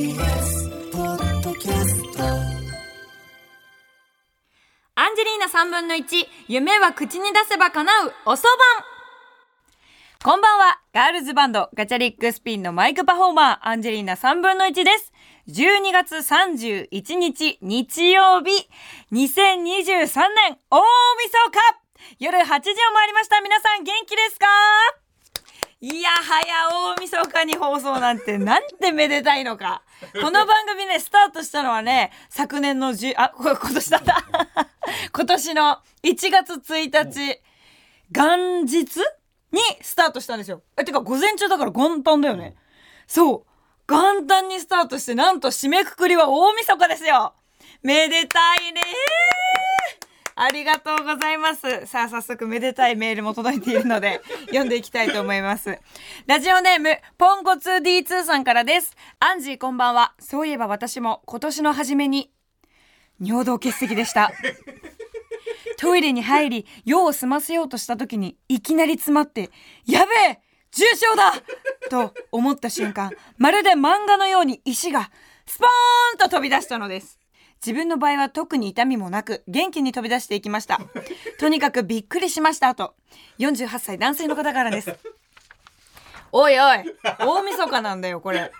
アンジェリーナ3分の1、夢は口に出せば叶う、おそばん。こんばんは、ガールズバンド、ガチャリックスピンのマイクパフォーマー、アンジェリーナ3分の1です。12月31日、日曜日、2023年、大晦日。夜8時を回りました。皆さん元気ですか？いやはや大晦日に放送なんてなんてめでたいのか。この番組ね、スタートしたのはね、昨年の10、あ、これ今年だった。今年の1月1日、元日にスタートしたんですよ。え、てか午前中だから元旦だよね。そう。元旦にスタートして、なんと締めくくりは大晦日ですよ。めでたいねありがとうございます。さあ、早速めでたいメールも届いているので、読んでいきたいと思います。ラジオネーム、ポンコツ D2 さんからです。アンジーこんばんは。そういえば私も今年の初めに、尿道結石でした。トイレに入り、用を済ませようとした時に、いきなり詰まって、やべえ重症だと思った瞬間、まるで漫画のように石が、スポーンと飛び出したのです。自分の場合は特に痛みもなく元気に飛び出していきました。とにかくびっくりしましたと。48歳男性の方からです。おいおい大晦日なんだよこれ。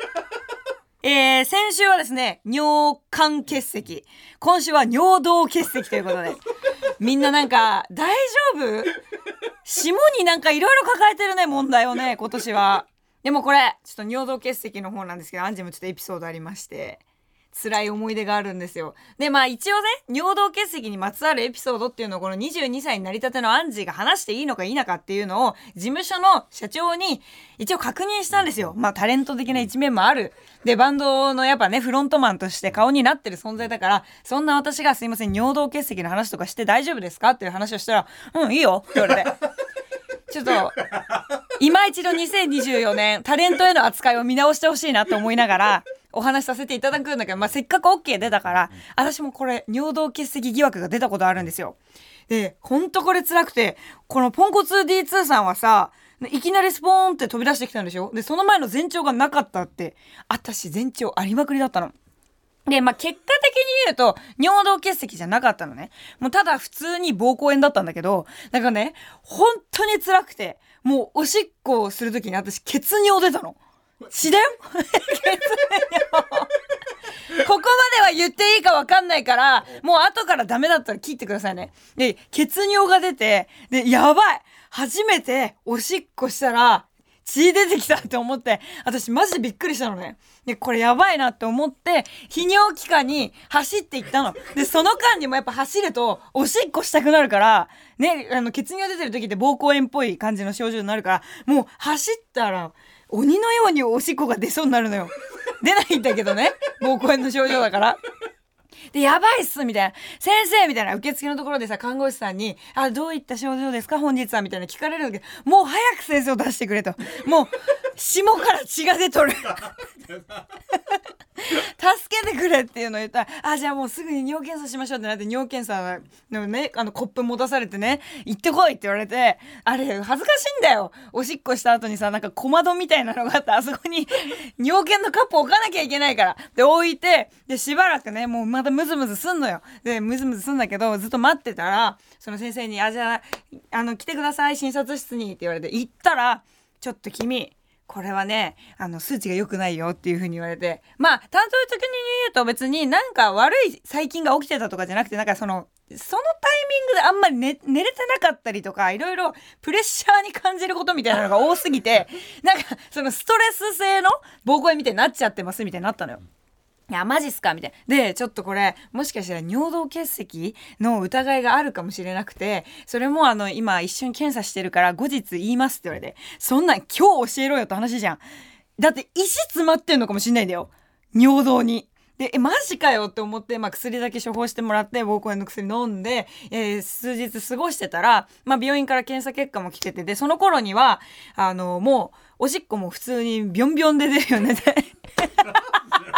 えー、先週はですね尿管結石。今週は尿道結石ということで。みんななんか大丈夫？霜になんかいろいろ抱えてるね問題をね今年は。でもこれちょっと尿道結石の方なんですけどアンジェもちょっとエピソードありまして辛い思い出があるんですよ。で、まあ一応ね、尿道結石にまつわるエピソードっていうのをこの22歳になりたてのアンジーが話していいのか否かっていうのを事務所の社長に一応確認したんですよ。まあタレント的な一面もある。で、バンドのやっぱね、フロントマンとして顔になってる存在だから、そんな私がすいません、尿道結石の話とかして大丈夫ですかっていう話をしたら、うん、いいよって言われて。ちょっと、今一度2024年、タレントへの扱いを見直してほしいなと思いながら、お話しさせていただくんだけど、まあ、せっかく OK 出たから、私もこれ、尿道結石疑惑が出たことあるんですよ。で、ほんとこれ辛くて、このポンコツ D2 さんはさ、いきなりスポーンって飛び出してきたんでしょで、その前の前兆がなかったって、私前兆ありまくりだったの。で、まあ、結果的に言うと、尿道結石じゃなかったのね。もうただ普通に膀胱炎だったんだけど、なんかね、本当に辛くて、もうおしっこをするときに私、血尿出たの。血だよ。ここまでは言っていいかわかんないから、もう後からダメだったら切ってくださいね。で、血尿が出て、で、やばい初めておしっこしたら、血出てきたって思って、私マジびっくりしたのね。で、これやばいなって思って、泌尿器科に走っていったの。で、その間にもやっぱ走ると、おしっこしたくなるから、ね、あの、血尿出てる時って膀胱炎っぽい感じの症状になるから、もう走ったら、鬼のようにおしっこが出そうになるのよ。出ないんだけどね。膀胱炎の症状だから。で、やばいっすみたいな。先生みたいな受付のところでさ、看護師さんに、あ、どういった症状ですか？本日はみたいな聞かれるんだけど、もう早く先生を出してくれと。もう、霜から血が出とる。助けてくれっていうのを言ったら、あ、じゃあもうすぐに尿検査しましょうってなって、尿検査のね、あの、コップ持たされてね、行ってこいって言われて、あれ、恥ずかしいんだよ。おしっこした後にさ、なんか小窓みたいなのがあって、あそこに 尿検のカップ置かなきゃいけないから。で、置いて、で、しばらくね、もうまたムズムズすんのよ。で、ムズムズすんだけど、ずっと待ってたら、その先生に、あ、じゃあ、あの、来てください、診察室にって言われて、行ったら、ちょっと君、これはね、あの、数値が良くないよっていう風に言われて、まあ、担当的に言うと別になんか悪い細菌が起きてたとかじゃなくて、なんかその、そのタイミングであんまり寝寝れてなかったりとか、いろいろプレッシャーに感じることみたいなのが多すぎて、なんかそのストレス性の膀胱炎みたいになっちゃってますみたいになったのよ。いや、マジっすか？みたいな。で、ちょっとこれ、もしかしたら尿道結石の疑いがあるかもしれなくて、それもあの、今一緒に検査してるから後日言いますって言われて、そんなん今日教えろよって話じゃん。だって石詰まってんのかもしんないんだよ。尿道に。で、え、マジかよって思って、まあ、薬だけ処方してもらって、膀胱炎の薬飲んで、えー数日過ごしてたら、まあ、病院から検査結果も来てて、で、その頃には、あの、もう、おしっこも普通にビョンビョンで出るよね。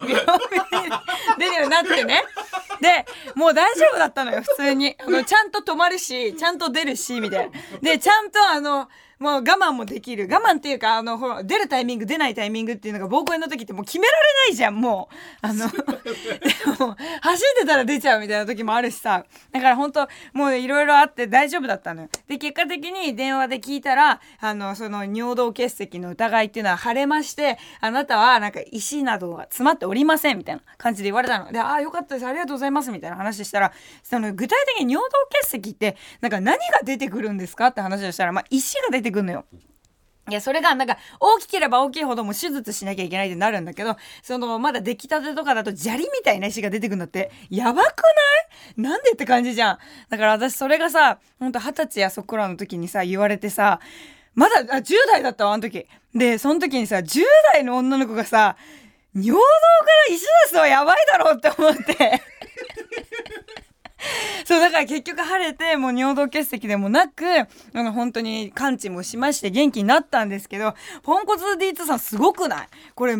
でビョンビョンに出るようになってね。で、もう大丈夫だったのよ、普通に。あの、ちゃんと止まるし、ちゃんと出るし、みたいな。で、ちゃんとあの、もう我慢もできる。我慢っていうかあのほら出るタイミング出ないタイミングっていうのが膀胱炎の時ってもう決められないじゃんもう。あのでも走ってたら出ちゃうみたいな時もあるしさ。だから本当もういろいろあって大丈夫だったのよ。で結果的に電話で聞いたらあのその尿道結石の疑いっていうのは腫れましてあなたはなんか石などが詰まっておりませんみたいな感じで言われたの。でああよかったです。ありがとうございますみたいな話したらその具体的に尿道結石ってなんか何が出てくるんですかって話をしたら、まあ、石が出てくるのよ。いや、それが、なんか、大きければ大きいほども手術しなきゃいけないってなるんだけど、その、まだ出来たてとかだと砂利みたいな石が出てくるんだって、やばくない？なんでって感じじゃん。だから私それがさ、ほんと二十歳やそこらの時にさ、言われてさ、まだ、あ、10代だったわ、あの時。で、その時にさ、10代の女の子がさ、尿道から石出すのはやばいだろうって思って。そうだから結局晴れてもう尿道結石でもなくあの本当に完治もしまして元気になったんですけどポンコツ D2 さんすごくない？これ我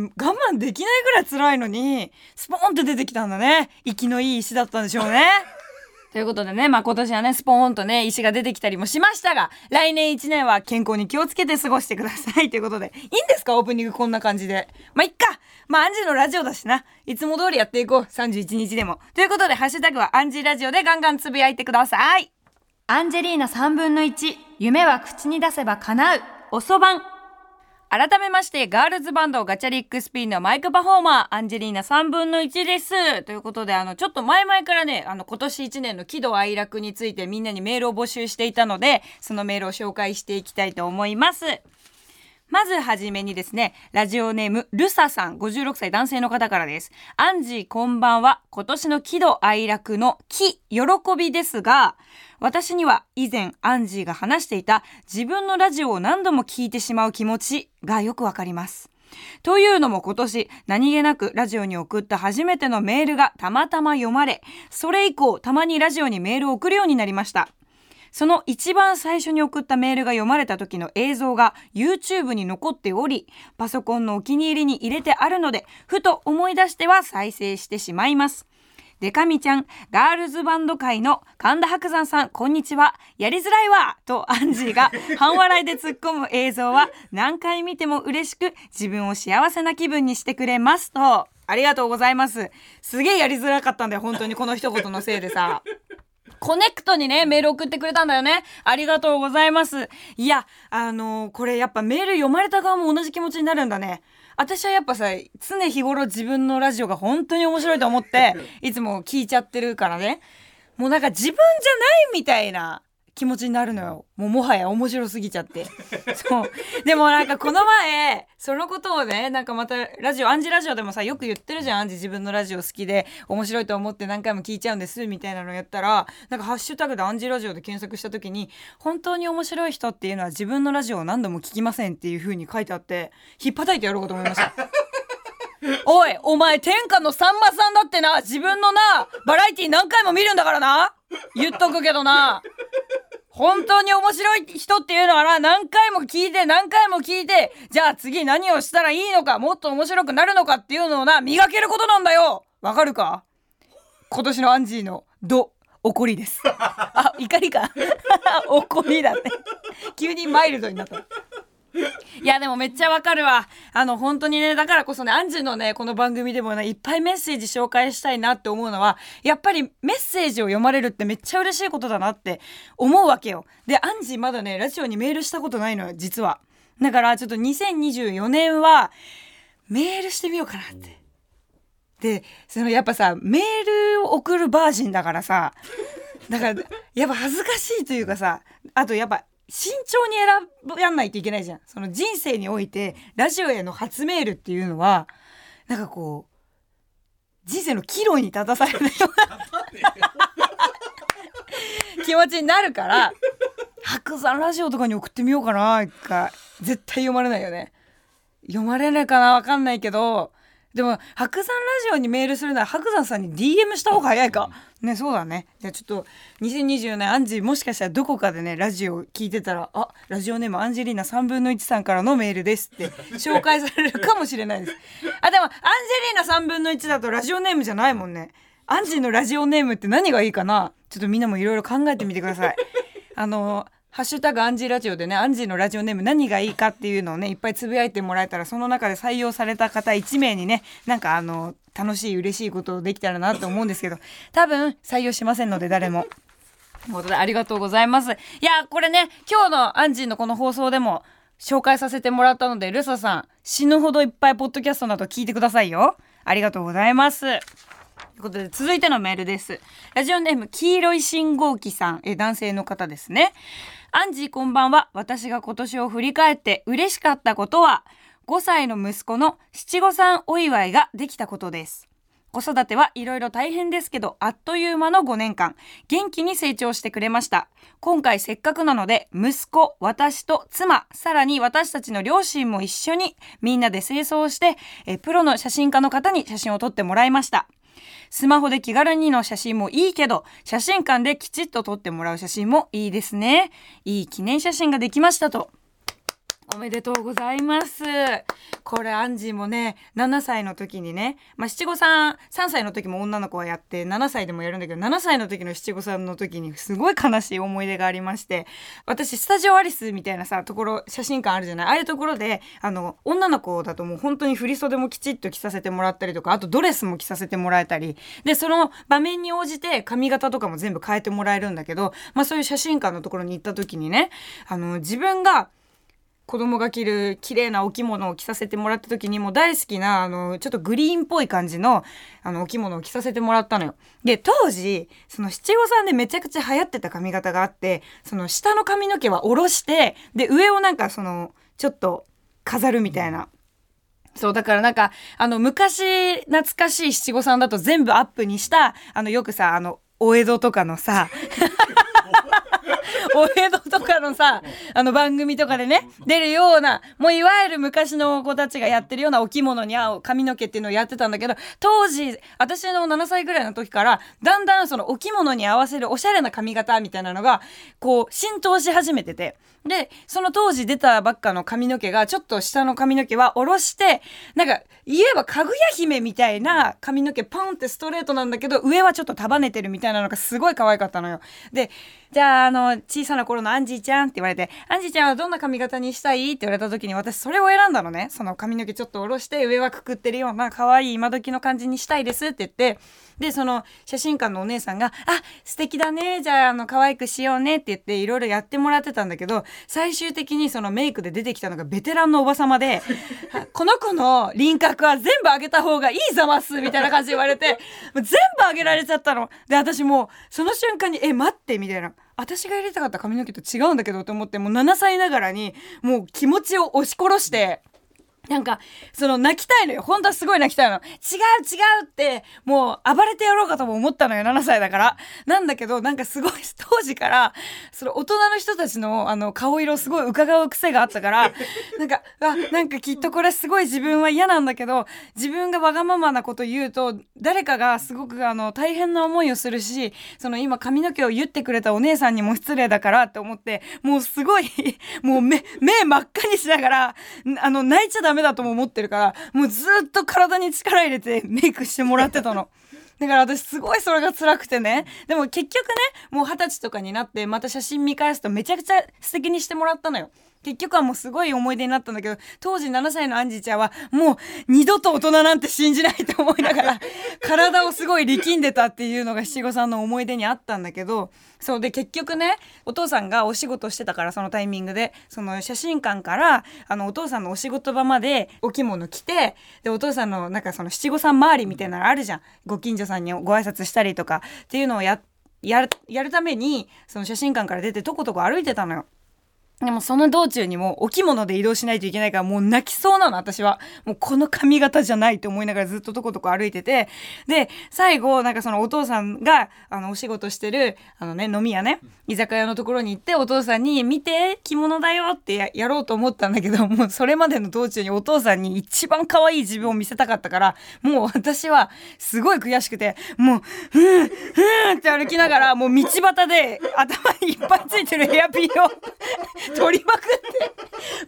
慢できないぐらい辛いのにスポーンって出てきたんだね息のいい石だったんでしょうね。ということでね、まあ今年はね、スポーンとね、石が出てきたりもしましたが、来年1年は健康に気をつけて過ごしてください。ということで、いいんですか？オープニングこんな感じで。まあいっかまあアンジーのラジオだしな。いつも通りやっていこう。31日でも。ということで、ハッシュタグはアンジーラジオでガンガンつぶやいてください。アンジェリーナ3分の1、夢は口に出せば叶う、おそばん。改めまして、ガールズバンドガチャリックスピンのマイクパフォーマー、アンジェリーナ3分の1です。ということで、あの、ちょっと前々からね、あの、今年1年の喜怒哀楽についてみんなにメールを募集していたので、そのメールを紹介していきたいと思います。まずはじめにですね、ラジオネーム、ルサさん、56歳男性の方からです。アンジーこんばんは、今年の喜怒哀楽の喜、喜びですが、私には以前アンジーが話していた自分のラジオを何度も聞いてしまう気持ちがよくわかります。というのも今年何気なくラジオに送った初めてのメールがたまたま読まれ、それ以降たまにラジオにメールを送るようになりました。その一番最初に送ったメールが読まれた時の映像が YouTube に残っており、パソコンのお気に入りに入れてあるので、ふと思い出しては再生してしまいます。デカミちゃん、ガールズバンド界の神田伯山さん、こんにちは。やりづらいわとアンジーが半笑いで突っ込む映像は何回見ても嬉しく自分を幸せな気分にしてくれますと。ありがとうございます。すげえやりづらかったんだよ、本当にこの一言のせいでさ。コネクトにね、メール送ってくれたんだよね。ありがとうございます。いや、あのーこれやっぱメール読まれた側も同じ気持ちになるんだね。私はやっぱさ、常日頃自分のラジオが本当に面白いと思って、いつも聞いちゃってるからね。もうなんか自分じゃないみたいな気持ちになるのよ。もうもはや面白すぎちゃって。そう。でもなんかこの前、そのことをね、なんかまたラジオ、アンジラジオでもさ、よく言ってるじゃん。アンジ自分のラジオ好きで面白いと思って何回も聞いちゃうんです、みたいなのやったら、なんかハッシュタグでアンジラジオで検索した時に、本当に面白い人っていうのは自分のラジオを何度も聞きませんっていう風に書いてあって、引っ叩いてやろうかと思いました。おい、お前、天下のさんまさんだってな、自分のな、バラエティ何回も見るんだからな。言っとくけどな。本当に面白い人っていうのはな、何回も聞いて、何回も聞いて、じゃあ次何をしたらいいのか、もっと面白くなるのかっていうのをな、磨けることなんだよわかるか？今年のアンジーの、ど、怒りです。あ、怒りか。怒りだって。急にマイルドになった。いやでもめっちゃわかるわ。あの本当にね、だからこそね、アンジーのね、この番組でもね、いっぱいメッセージ紹介したいなって思うのは、やっぱりメッセージを読まれるってめっちゃ嬉しいことだなって思うわけよ。で、アンジーまだね、ラジオにメールしたことないのよ、実は。だからちょっと2024年は、メールしてみようかなって。で、そのやっぱさ、メールを送るバージンだからさ、だから、やっぱ恥ずかしいというかさ、あとやっぱ、慎重に選やんないといけないじゃん。その人生において、ラジオへの初メールっていうのは、なんかこう、人生の岐路に立たされるような気持ちになるから、白山ラジオとかに送ってみようかな、一回。絶対読まれないよね。読まれないかなわかんないけど、でも、白山ラジオにメールするなら白山さんに DM した方が早いか。ね、そうだね。じゃあちょっと、2024年、アンジーもしかしたらどこかでね、ラジオ聞いてたら、あ、ラジオネームアンジェリーナ3分の1さんからのメールですって紹介されるかもしれないです。あ、でも、アンジェリーナ3分の1だとラジオネームじゃないもんね。アンジーのラジオネームって何がいいかな？ちょっとみんなもいろいろ考えてみてください。あの、ハッシュタグアンジーラジオでね、アンジーのラジオネーム何がいいかっていうのをね、いっぱいつぶやいてもらえたら、その中で採用された方1名にね、なんかあの、楽しい嬉しいことできたらなと思うんですけど、多分採用しませんので誰も。ということでありがとうございます。いや、これね、今日のアンジーのこの放送でも紹介させてもらったので、ルサさん、死ぬほどいっぱいポッドキャストなど聞いてくださいよ。ありがとうございます。ということで、続いてのメールです。ラジオネーム、黄色い信号機さん、え、男性の方ですね。アンジーこんばんは。私が今年を振り返って嬉しかったことは、5歳の息子の七五三お祝いができたことです。子育てはいろいろ大変ですけど、あっという間の5年間、元気に成長してくれました。今回せっかくなので、息子、私と妻、さらに私たちの両親も一緒に、みんなで清掃して、えプロの写真家の方に写真を撮ってもらいました。スマホで気軽にの写真もいいけど、写真館できちっと撮ってもらう写真もいいですね。いい記念写真ができましたと。おめでとうございます。これ、アンジーもね、7歳の時にね、まあ、七五三、3歳の時も女の子はやって、7歳でもやるんだけど、7歳の時の七五三の時にすごい悲しい思い出がありまして、私、スタジオアリスみたいなさ、ところ、写真館あるじゃない？ああいうところで、あの、女の子だともう本当に振り袖もきちっと着させてもらったりとか、あとドレスも着させてもらえたり、で、その場面に応じて髪型とかも全部変えてもらえるんだけど、まあ、そういう写真館のところに行った時にね、あの、自分が、子供が着る綺麗なお着物を着させてもらった時にもう大好きなあのちょっとグリーンっぽい感じのあのお着物を着させてもらったのよ。で当時その七五三でめちゃくちゃ流行ってた髪型があってその下の髪の毛は下ろしてで上をなんかそのちょっと飾るみたいな。そう、だからなんか、あの、昔懐かしい七五三だと全部アップにした、あの、よくさ、あの、お江戸とかのさ、お江戸とかのさ、あの番組とかでね、出るような、もういわゆる昔の子たちがやってるようなお着物に合う髪の毛っていうのをやってたんだけど、当時、私の7歳ぐらいの時から、だんだんそのお着物に合わせるおしゃれな髪型みたいなのが、こう、浸透し始めてて、で、その当時出たばっかの髪の毛が、ちょっと下の髪の毛は下ろして、なんか、言えばかぐや姫みたいな髪の毛パンってストレートなんだけど、上はちょっと束ねてるみたいなのがすごい可愛かったのよ。で、じゃあ、あの、小さな頃のアンジーちゃんって言われて、アンジーちゃんはどんな髪型にしたいって言われた時に私それを選んだのね。その髪の毛ちょっと下ろして上はくくってるような可愛い今時の感じにしたいですって言って、で、その写真館のお姉さんが、あ、素敵だね。じゃあ、あの、可愛くしようねって言っていろいろやってもらってたんだけど、最終的にそのメイクで出てきたのがベテランのおばさまで、この子の輪郭は全部上げた方がいいざますみたいな感じで言われて、全部上げられちゃったの。で、私もう、その瞬間に、え、待って、みたいな。私が入れたかった髪の毛と違うんだけどと思って、もう7歳ながらに、もう気持ちを押し殺して、なんか、その泣きたいのよ。本当はすごい泣きたいの。違う違うって、もう暴れてやろうかとも思ったのよ。7歳だから。なんだけど、なんかすごい当時から、その大人の人たちのあの顔色すごい伺う癖があったから、なんか、あ、なんかきっとこれすごい自分は嫌なんだけど、自分がわがままなこと言うと、誰かがすごくあの大変な思いをするし、その今髪の毛を言ってくれたお姉さんにも失礼だからって思って、もうすごい、もう目、目真っ赤にしながら、あの泣いちゃダメだとも思ってるから、もうずっと体に力入れてメイクしてもらってたの。だから私すごいそれが辛くてね。でも結局ね、もう二十歳とかになってまた写真見返すとめちゃくちゃ素敵にしてもらったのよ。結局はもうすごい思い出になったんだけど、当時7歳のアンジーちゃんはもう二度と大人なんて信じないと思いながら、体をすごい力んでたっていうのが七五三の思い出にあったんだけど、そうで結局ね、お父さんがお仕事してたからそのタイミングで、その写真館から、あのお父さんのお仕事場までお着物着て、でお父さんのなんかその七五三周りみたいなのあるじゃん。ご近所さんにご挨拶したりとかっていうのをや、やる、やるために、その写真館から出てとことこ歩いてたのよ。でもその道中にもお着物で移動しないといけないからもう泣きそうなの私は。もうこの髪型じゃないと思いながらずっととことこ歩いてて。で、最後なんかそのお父さんがあのお仕事してるあのね飲み屋ね、居酒屋のところに行ってお父さんに見て着物だよってやろうと思ったんだけどもうそれまでの道中にお父さんに一番可愛い自分を見せたかったからもう私はすごい悔しくてもうふんふんって歩きながらもう道端で頭にいっぱいついてるヘアピンを 取りまくっ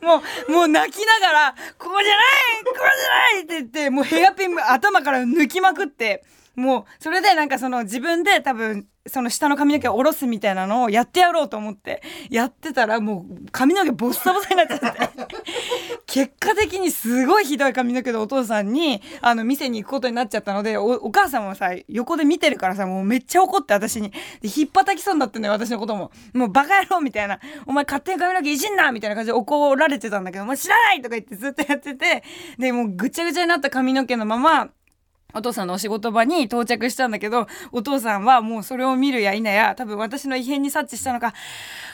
て、もう、もう泣きながら、ここじゃないここじゃないって言って、もうヘアピン頭から抜きまくって、もう、それでなんかその自分で多分、その下の髪の毛を下ろすみたいなのをやってやろうと思ってやってたらもう髪の毛ボッサボサになっちゃって結果的にすごいひどい髪の毛でお父さんにあの店に行くことになっちゃったのでお母さんもさ横で見てるからさもうめっちゃ怒って私にひっぱたきそうになってんのよ私のことももうバカ野郎みたいなお前勝手に髪の毛いじんなみたいな感じで怒られてたんだけどお前知らないとか言ってずっとやっててでもうぐちゃぐちゃになった髪の毛のままお父さんのお仕事場に到着したんだけど、お父さんはもうそれを見るや否や、多分私の異変に察知したのか、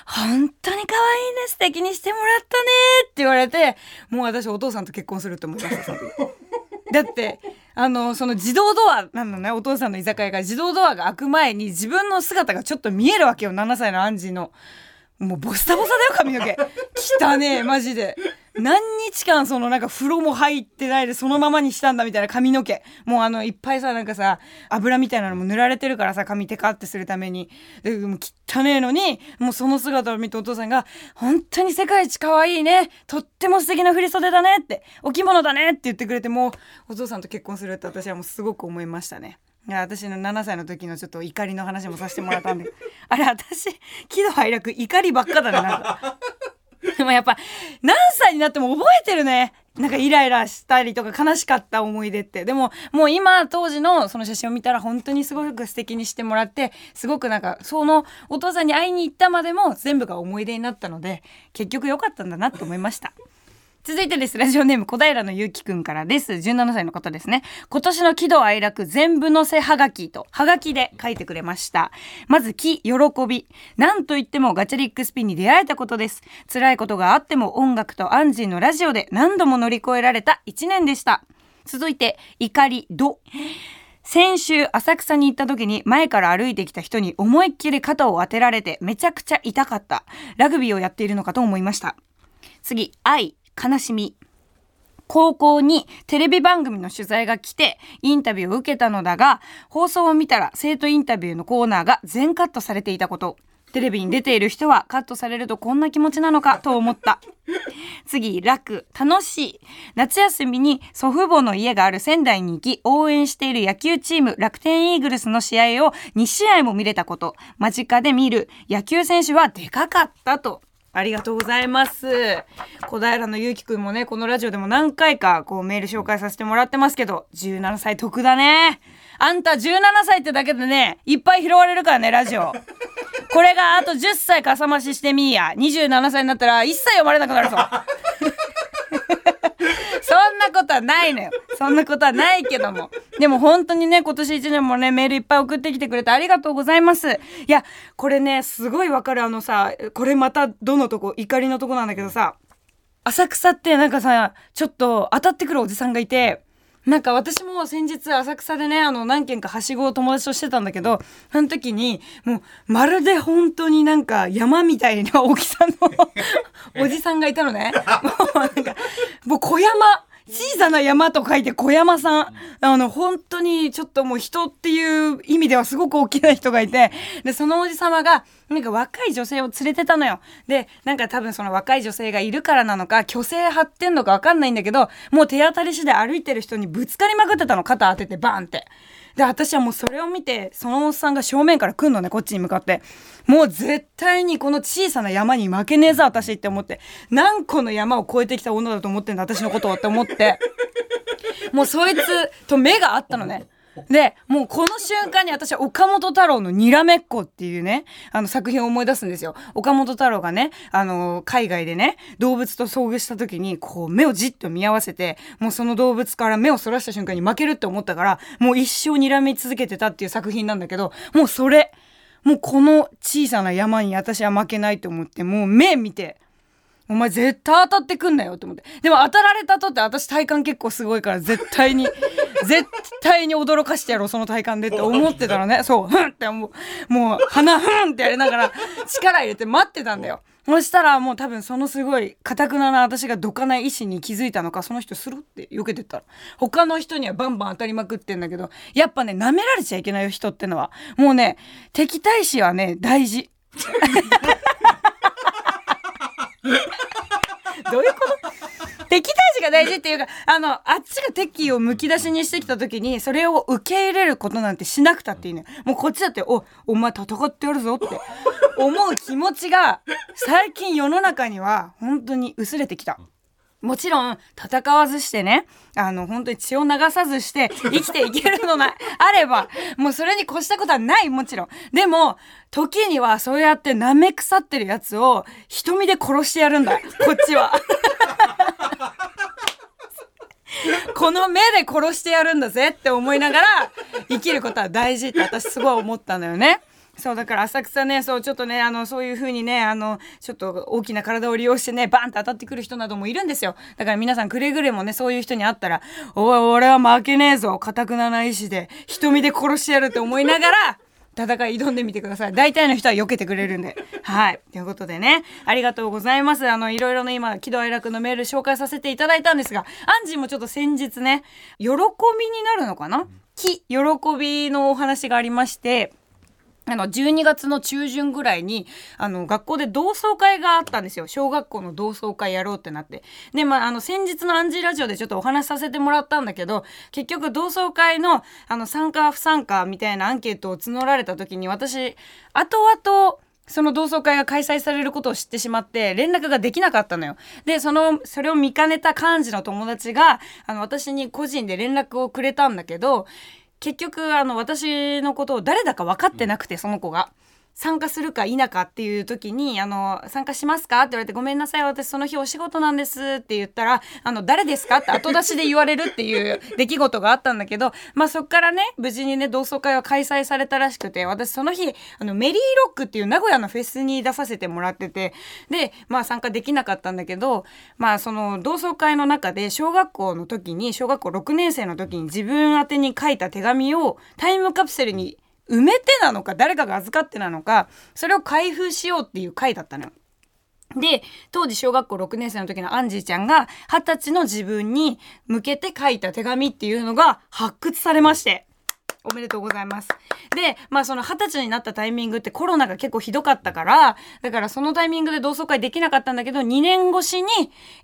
本当に可愛いね、素敵にしてもらったねって言われて、もう私お父さんと結婚するって思いました、だって、あの、その自動ドアなのね、お父さんの居酒屋が自動ドアが開く前に自分の姿がちょっと見えるわけよ、7歳のアンジーの。もうボッサボサだよ、髪の毛。汚ねえ、マジで。何日間そのなんか風呂も入ってないでそのままにしたんだみたいな髪の毛。もうあのいっぱいさなんかさ油みたいなのも塗られてるからさ髪テカってするために。でも汚ねえのにもうその姿を見てお父さんが本当に世界一可愛いね。とっても素敵な振り袖だねって。お着物だねって言ってくれてもうお父さんと結婚するって私はもうすごく思いましたね。いや私の7歳の時のちょっと怒りの話もさせてもらったんで あれ私喜怒哀楽怒りばっかだねなんか。でもやっぱ何歳になっても覚えてるね。なんかイライラしたりとか悲しかった思い出って。でももう今当時のその写真を見たら本当にすごく素敵にしてもらって、すごくなんかそのお父さんに会いに行ったまでも全部が思い出になったので、結局良かったんだなと思いました。続いてです。ラジオネーム小平のゆうきくんからです。17歳の方ですね。今年の喜怒哀楽全部載せはがきと、はがきで書いてくれました。まず、喜、喜び。なんといってもガチャリックスピンに出会えたことです。辛いことがあっても音楽とアンジーのラジオで何度も乗り越えられた1年でした。続いて、怒り、ど。先週浅草に行った時に前から歩いてきた人に思いっきり肩を当てられてめちゃくちゃ痛かった。ラグビーをやっているのかと思いました。次、愛、悲しみ。高校にテレビ番組の取材が来てインタビューを受けたのだが放送を見たら生徒インタビューのコーナーが全カットされていたこと。テレビに出ている人はカットされるとこんな気持ちなのかと思った。次楽楽しい。夏休みに祖父母の家がある仙台に行き応援している野球チーム楽天イーグルスの試合を2試合も見れたこと。間近で見る野球選手はでかかったと。ありがとうございます。小平のゆうきくんもね、このラジオでも何回かこうメール紹介させてもらってますけど、17歳得だね。あんた17歳ってだけでね、いっぱい拾われるからね、ラジオ。これがあと10歳かさ増ししてみーや。27歳になったら一切読まれなくなるぞ。そんなことはないのよ。そんなことはないけども。でも本当にね、今年1年もね、メールいっぱい送ってきてくれてありがとうございます。いや、これね、すごいわかる。あのさ、これまたどのとこ、怒りのとこなんだけどさ、浅草ってなんかさ、ちょっと当たってくるおじさんがいて、なんか私も先日浅草でね、あの何軒かはしごを友達としてたんだけど、その時に、もうまるで本当になんか山みたいな大きさの おじさんがいたのね。もうなんか、もう小山。小さな山と書いて小山さん。あの、本当にちょっともう人っていう意味ではすごく大きな人がいて、で、そのおじ様が、なんか若い女性を連れてたのよ。で、なんか多分その若い女性がいるからなのか、虚勢張ってんのかわかんないんだけど、もう手当たり次第歩いてる人にぶつかりまくってたの、肩当ててバーンって。で、私はもうそれを見て、そのおっさんが正面から来んのね、こっちに向かって。もう絶対にこの小さな山に負けねえぞ、私って思って。何個の山を越えてきた女だと思ってんだ、私のことをって思って。もうそいつと目があったのね。で、もうこの瞬間に私は岡本太郎のにらめっこっていうね、あの作品を思い出すんですよ。岡本太郎がね、あの、海外でね、動物と遭遇した時に、こう目をじっと見合わせて、もうその動物から目をそらした瞬間に負けるって思ったから、もう一生睨み続けてたっていう作品なんだけど、もうそれ、もうこの小さな山に私は負けないと思って、もう目見て、お前絶対当たってくんなよって思って。でも当たられたとって私体感結構すごいから絶対に、絶対に驚かしてやろう、その体感でって思ってたらね、そう、ふんってもう、もう鼻ふんってやりながら力入れて待ってたんだよ。そしたらもう多分そのすごい、かたくなな私がどかない意志に気づいたのか、その人スルって避けてったら。他の人にはバンバン当たりまくってんだけど、やっぱね、舐められちゃいけないよ、人ってのは。もうね、敵対視はね、大事。どういうこと？敵対視が大事っていうか、あの、あっちが敵意をむき出しにしてきた時に、それを受け入れることなんてしなくたっていいのよ。もうこっちだって、お、お前戦ってやるぞって 思う気持ちが、最近世の中には本当に薄れてきた。もちろん戦わずしてねあの本当に血を流さずして 生きていけるのなあればもうそれに越したことはないもちろんでも時にはそうやって舐め腐ってるやつを瞳で殺してやるんだこっちは この目で殺してやるんだぜって思いながら生きることは大事って私すごい思ったんだよね。そうだから浅草ねそうちょっとねあのそういう風にねあのちょっと大きな体を利用してねバンと当たってくる人などもいるんですよだから皆さんくれぐれもねそういう人に会ったら「おい俺は負けねえぞかたくなな意志で瞳で殺してやる」って思いながら戦い挑んでみてください。大体の人は避けてくれるんで。はい。ということでね、ありがとうございます。あの、いろいろね、今、喜怒哀楽のメール紹介させていただいたんですが、アンジーもちょっと先日ね、喜びになるのかな？喜、喜びのお話がありまして、あの、12月の中旬ぐらいに、あの、学校で同窓会があったんですよ。小学校の同窓会やろうってなって。で、まあ、あの、先日のアンジーラジオでちょっとお話しさせてもらったんだけど、結局同窓会の、あの、参加不参加みたいなアンケートを募られた時に、私、後々、その同窓会が開催されることを知ってしまって連絡ができなかったのよ。で、その、それを見かねた幹事の友達が、あの、私に個人で連絡をくれたんだけど、結局あの私のことを誰だか分かってなくてその子が。参加するか否かっていう時に、あの、参加しますかって言われて、ごめんなさい、私その日お仕事なんですって言ったら、あの、誰ですかって後出しで言われるっていう 出来事があったんだけど、まあそっからね、無事にね、同窓会は開催されたらしくて、私その日、あの、メリーロックっていう名古屋のフェスに出させてもらってて、で、まあ参加できなかったんだけど、まあその同窓会の中で、小学校の時に、小学校6年生の時に自分宛てに書いた手紙をタイムカプセルに埋めてなのか誰かが預かってなのかそれを開封しようっていう回だったのよ。で当時小学校6年生の時のアンジーちゃんが二十歳の自分に向けて書いた手紙っていうのが発掘されましておめでとうございます。で、まあその二十歳になったタイミングってコロナが結構ひどかったから、だからそのタイミングで同窓会できなかったんだけど、2年越しに、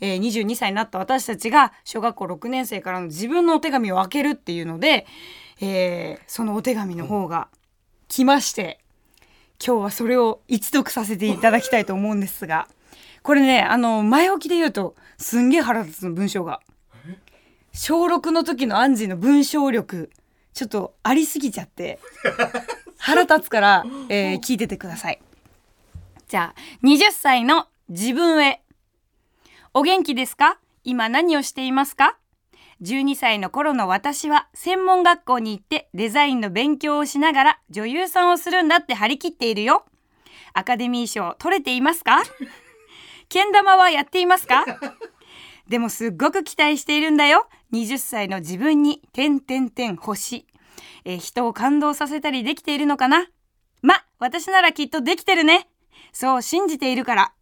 えー、22歳になった私たちが小学校6年生からの自分のお手紙を開けるっていうので、えー、そのお手紙の方が来まして、今日はそれを一読させていただきたいと思うんですが、これね、あの、前置きで言うと、すんげえ腹立つの文章が。小6の時のアンジーの文章力、ちょっとありすぎちゃって、腹立つから、えー、聞いててください。じゃあ、20歳の自分へ。お元気ですか？今何をしていますか？12歳の頃の私は専門学校に行ってデザインの勉強をしながら女優さんをするんだって張り切っているよ。アカデミー賞取れていますか？けん玉はやっていますか？でもすっごく期待しているんだよ。20歳の自分に、てんてんてん星。えー人を感動させたりできているのかな？ま、私ならきっとできてるね。そう信じているから。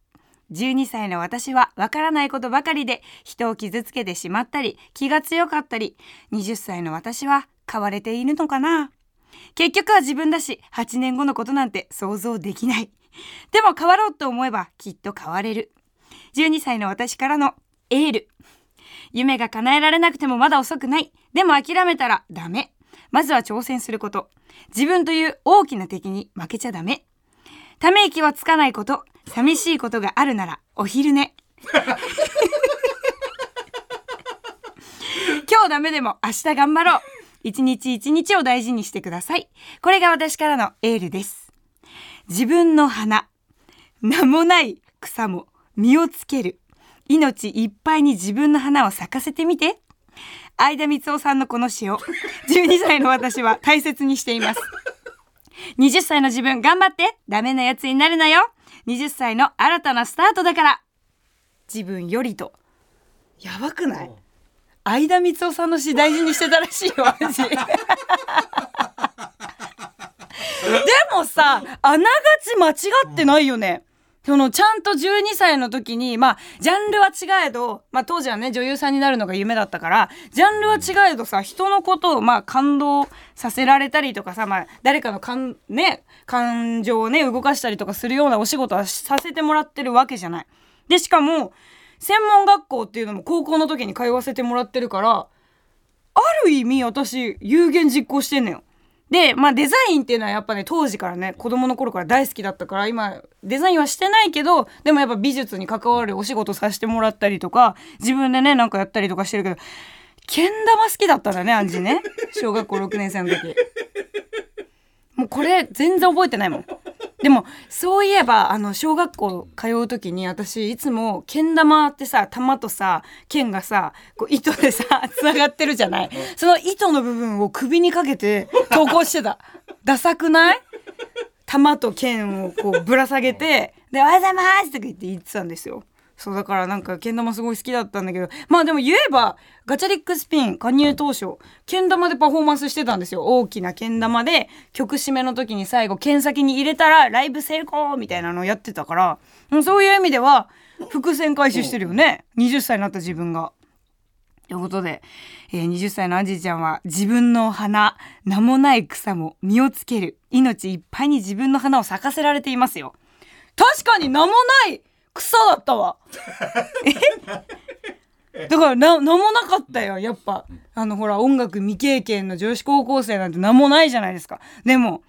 12歳の私はわからないことばかりで人を傷つけてしまったり気が強かったり20歳の私は変われているのかな。結局は自分だし8年後のことなんて想像できない。でも変わろうと思えばきっと変われる。12歳の私からのエール。夢が叶えられなくてもまだ遅くない。でも諦めたらダメ。まずは挑戦すること。自分という大きな敵に負けちゃダメ。ため息はつかないこと、寂しいことがあるなら、お昼寝。今日ダメでも明日頑張ろう。一日一日を大事にしてください。これが私からのエールです。自分の花。名もない草も実をつける。命いっぱいに自分の花を咲かせてみて。相田光夫さんのこの詩を12歳の私は大切にしています。20歳の自分頑張ってダメなやつになるなよ !20 歳の新たなスタートだから自分よりと。やばくない？相田光夫さんの詩大事にしてたらしいよ、マジ。でもさ、あながち間違ってないよね。そのちゃんと12歳の時にまあジャンルは違えど、まあ、当時はね女優さんになるのが夢だったからジャンルは違えどさ人のことをまあ感動させられたりとかさ、まあ、誰かの感,、ね、感情をね動かしたりとかするようなお仕事はさせてもらってるわけじゃない。でしかも専門学校っていうのも高校の時に通わせてもらってるからある意味私有言実行してんのよ。で、まあデザインっていうのはやっぱね、当時からね、子供の頃から大好きだったから、今、デザインはしてないけど、でもやっぱ美術に関わるお仕事させてもらったりとか、自分でね、なんかやったりとかしてるけど、けん玉好きだったんだね、アンジね。小学校6年生の時。もうこれ全然覚えてないもん。でもそういえばあの小学校通う時に私いつもけん玉ってさ玉とさ剣がさこう糸でさ つながってるじゃない？その糸の部分を首にかけて投稿してた。ダサくない？玉と剣をこうぶら下げて「でおはようございます」とか言って言ってたんですよそうだからなんかけん玉すごい好きだったんだけどまあでも言えばガチャリックスピン加入当初けん玉でパフォーマンスしてたんですよ大きなけん玉で曲締めの時に最後剣先に入れたらライブ成功みたいなのをやってたからそういう意味では伏線回収してるよね20歳になった自分が。ということで、えー、20歳のアジちゃんは自分の花名もない草も実をつける命いっぱいに自分の花を咲かせられていますよ。確かに名もない草だったわ。え？だからな名もなかったよやっぱ。あのほら音楽未経験の女子高校生なんて名もないじゃないですか。でも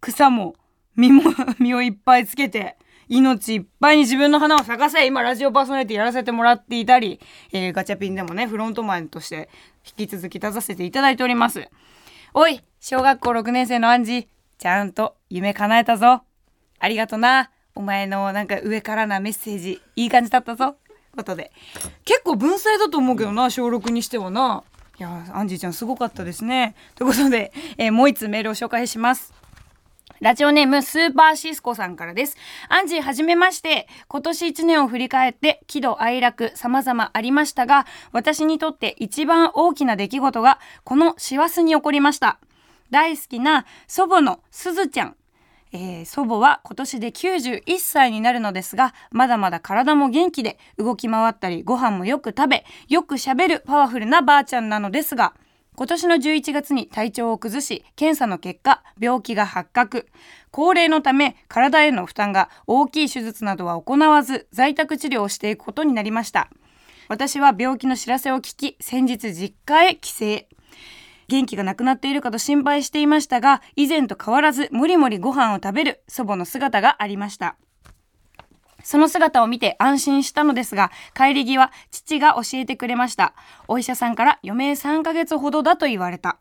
草も実も 実をいっぱいつけて命いっぱいに自分の花を咲かせ今ラジオパーソナリティやらせてもらっていたり、えー、ガチャピンでもねフロントマンとして引き続き立たせていただいております。おい小学校6年生のアンジちゃんと夢叶えたぞ。ありがとな。お前のなんか上からなメッセージいい感じだったぞ。ことで。結構文才だと思うけどな小6にしてはな。いやアンジーちゃんすごかったですね。ということで、えー、もう一つメールを紹介します。ラジオネームスーパーシスコさんからです。アンジーはじめまして。今年1年を振り返って喜怒哀楽様々ありましたが、私にとって一番大きな出来事がこの師走に起こりました。大好きな祖母のすずちゃんえー、祖母は今年で91歳になるのですがまだまだ体も元気で動き回ったりご飯もよく食べよくしゃべるパワフルなばあちゃんなのですが今年の11月に体調を崩し検査の結果病気が発覚。高齢のため体への負担が大きい手術などは行わず在宅治療をしていくことになりました。私は病気の知らせを聞き先日実家へ帰省。元気がなくなっているかと心配していましたが以前と変わらずもりもりご飯を食べる祖母の姿がありましたその姿を見て安心したのですが、帰り際、父が教えてくれました。お医者さんから余命3ヶ月ほどだと言われた。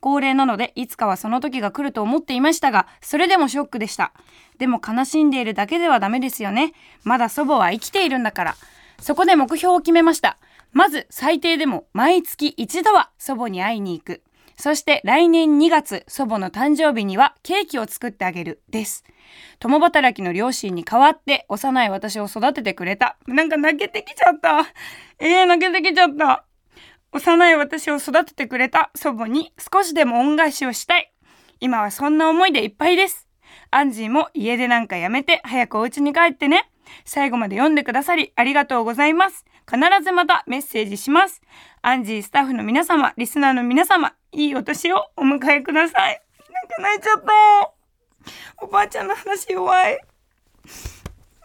高齢なので、いつかはその時が来ると思っていましたが、それでもショックでした。でも悲しんでいるだけではダメですよね。まだ祖母は生きているんだから。そこで目標を決めました。まず最低でも毎月一度は祖母に会いに行く。そして来年2月祖母の誕生日にはケーキを作ってあげるです。共働きの両親に代わって幼い私を育ててくれた。なんか泣けてきちゃった。えー、泣けてきちゃった。幼い私を育ててくれた祖母に少しでも恩返しをしたい。今はそんな思いでいっぱいです。アンジーも家でなんかやめて早くお家に帰ってね。最後まで読んでくださりありがとうございます。必ずまたメッセージします。アンジースタッフの皆様、リスナーの皆様、いいお年をお迎えください。なんか泣いちゃった。おばあちゃんの話弱い。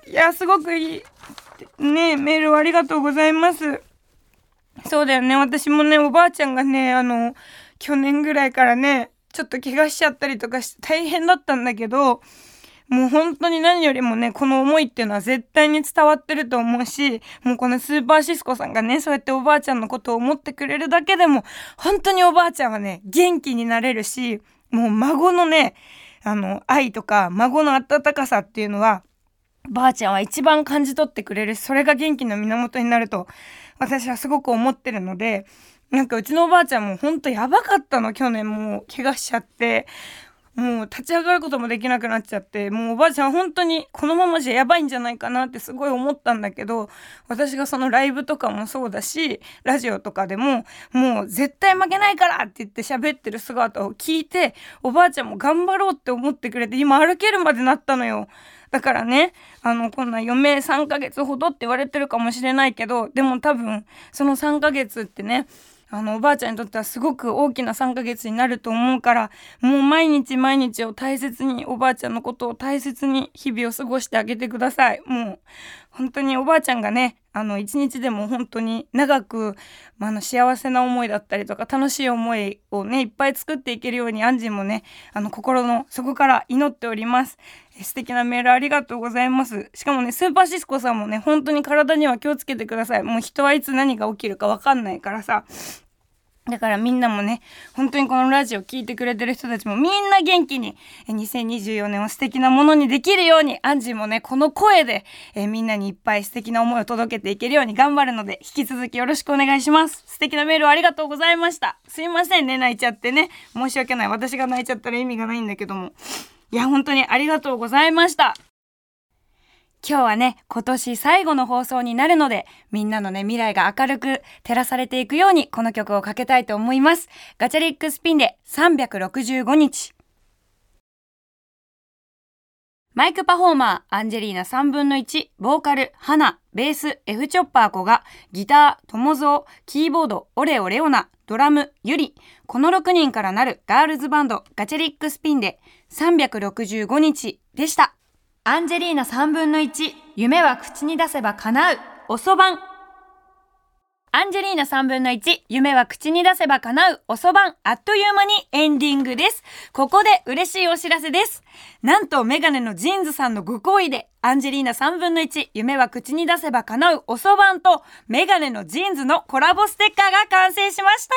いや、すごくいい。ねメールありがとうございます。そうだよね。私もね、おばあちゃんがね、あの、去年ぐらいからね、ちょっと怪我しちゃったりとかして大変だったんだけど、もう本当に何よりもね、この思いっていうのは絶対に伝わってると思うし、もうこのスーパーシスコさんがね、そうやっておばあちゃんのことを思ってくれるだけでも、本当におばあちゃんはね、元気になれるし、もう孫のね、あの、愛とか、孫の温かさっていうのは、ばあちゃんは一番感じ取ってくれる、それが元気の源になると、私はすごく思ってるので、なんかうちのおばあちゃんもほんとやばかったの、去年もう怪我しちゃって。もう立ち上がることもできなくなっちゃってもうおばあちゃん本当にこのままじゃやばいんじゃないかなってすごい思ったんだけど私がそのライブとかもそうだしラジオとかでももう絶対負けないからって言って喋ってる姿を聞いておばあちゃんも頑張ろうって思ってくれて今歩けるまでなったのよ。だからね、あの、こんな余命3ヶ月ほどって言われてるかもしれないけど、でも多分、その3ヶ月ってね、あのおばあちゃんにとってはすごく大きな3ヶ月になると思うからもう毎日毎日を大切におばあちゃんのことを大切に日々を過ごしてあげてください。もう本当におばあちゃんがねあの一日でも本当に長く、まあ、の幸せな思いだったりとか楽しい思いをねいっぱい作っていけるようにアンジーもねあの心の底から祈っております。え素敵なメールありがとうございます。しかもねスーパーシスコさんもね本当に体には気をつけてください。もう人はいつ何が起きるか分かんないからさ。だからみんなもね、本当にこのラジオ聞いてくれてる人たちもみんな元気に、2024年を素敵なものにできるように、アンジーもね、この声で、えみんなにいっぱい素敵な思いを届けていけるように頑張るので、引き続きよろしくお願いします。素敵なメールをありがとうございました。すいませんね、泣いちゃってね。申し訳ない。私が泣いちゃったら意味がないんだけども。いや、本当にありがとうございました。今日はね、今年最後の放送になるので、みんなのね、未来が明るく照らされていくように、この曲をかけたいと思います。ガチャリックスピンで365日。マイクパフォーマー、アンジェリーナ3分の1、ボーカル、花、ベース、F チョッパー子が、ギター、トモゾー、キーボード、オレオレオナ、ドラム、ユリ、この6人からなるガールズバンド、ガチャリックスピンで365日でした。アンジェリーナ3分の1、夢は口に出せば叶う、おそばん。アンジェリーナ3分の1、夢は口に出せば叶う、おそばん、あっという間にエンディングです。ここで嬉しいお知らせです。なんと、メガネの JINS さんのご好意で、アンジェリーナ3分の1、夢は口に出せば叶う、おそばんと、メガネの JINS のコラボステッカーが完成しました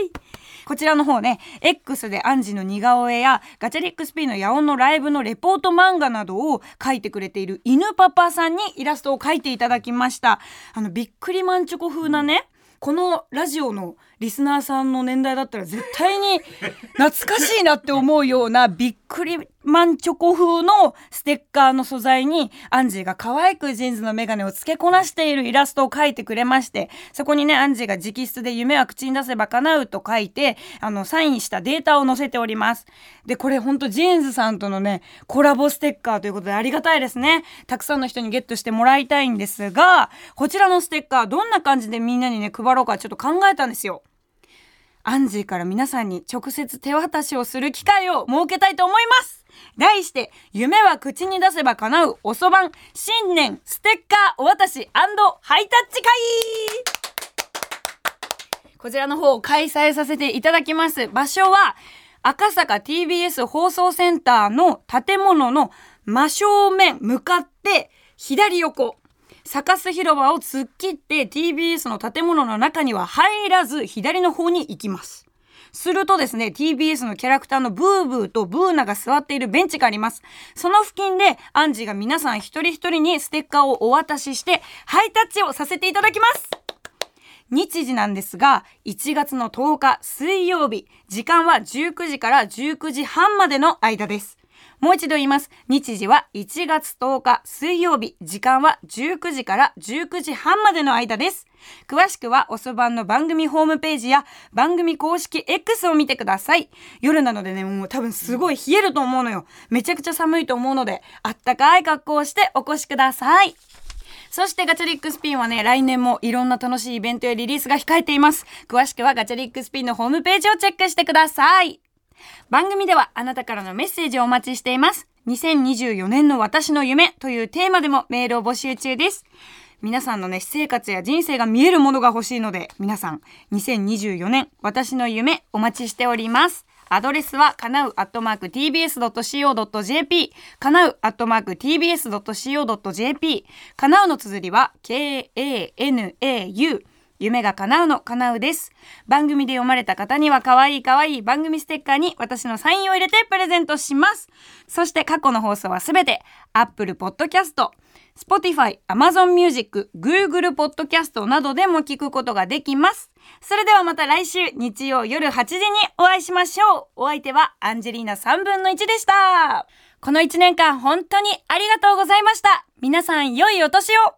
イエーイこちらの方ね、X でアンジーの似顔絵やガチャリックスピンの野音のライブのレポート漫画などを描いてくれている犬パパさんにイラストを描いていただきました。あの、びっくりマンチョコ風なね、このラジオのリスナーさんの年代だったら絶対に懐かしいなって思うようなびっくりマンチョコ風のステッカーの素材にアンジーが可愛く JINS のメガネを付けこなしているイラストを描いてくれましてそこにねアンジーが直筆で夢は口に出せば叶うと書いてあのサインしたデータを載せております。でこれほんと JINS さんとのねコラボステッカーということでありがたいですね。たくさんの人にゲットしてもらいたいんですがこちらのステッカーどんな感じでみんなにね配ろうかちょっと考えたんですよ。アンジーから皆さんに直接手渡しをする機会を設けたいと思います題して、夢は口に出せば叶うおそばん新年ステッカーお渡しハイタッチ会こちらの方を開催させていただきます。場所は、赤坂 TBS 放送センターの建物の真正面向かって左横サカス広場を突っ切って TBS の建物の中には入らず左の方に行きます。するとですね、TBS のキャラクターのブーブーとブーナが座っているベンチがあります。その付近でアンジーが皆さん一人一人にステッカーをお渡ししてハイタッチをさせていただきます。日時なんですが、1月の10日水曜日、時間は19時から19時半までの間です。もう一度言います。日時は1月10日水曜日、時間は19時から19時半までの間です。詳しくはおそばんの番組ホームページや番組公式 X を見てください。夜なのでね、もう多分すごい冷えると思うのよ。めちゃくちゃ寒いと思うので、あったかい格好をしてお越しください。そしてガチャリックスピンはね、来年もいろんな楽しいイベントやリリースが控えています。詳しくはガチャリックスピンのホームページをチェックしてください。番組ではあなたからのメッセージをお待ちしています。2024年の私の夢というテーマでもメールを募集中です。皆さんのね、私生活や人生が見えるものが欲しいので、皆さん、2024年、私の夢、お待ちしております。アドレスは、かなうアットマーク tbs.co.jp、かなうアットマーク tbs.co.jp、かなうの綴りは、k-a-n-a-u、夢が叶うの叶うです。番組で読まれた方には可愛い可愛い番組ステッカーに私のサインを入れてプレゼントします。そして過去の放送はすべて Apple Podcast、Spotify、Amazon Music、Google Podcast などでも聞くことができます。それではまた来週日曜夜8時にお会いしましょう。お相手はアンジェリーナ3分の1でした。この1年間本当にありがとうございました。皆さん良いお年を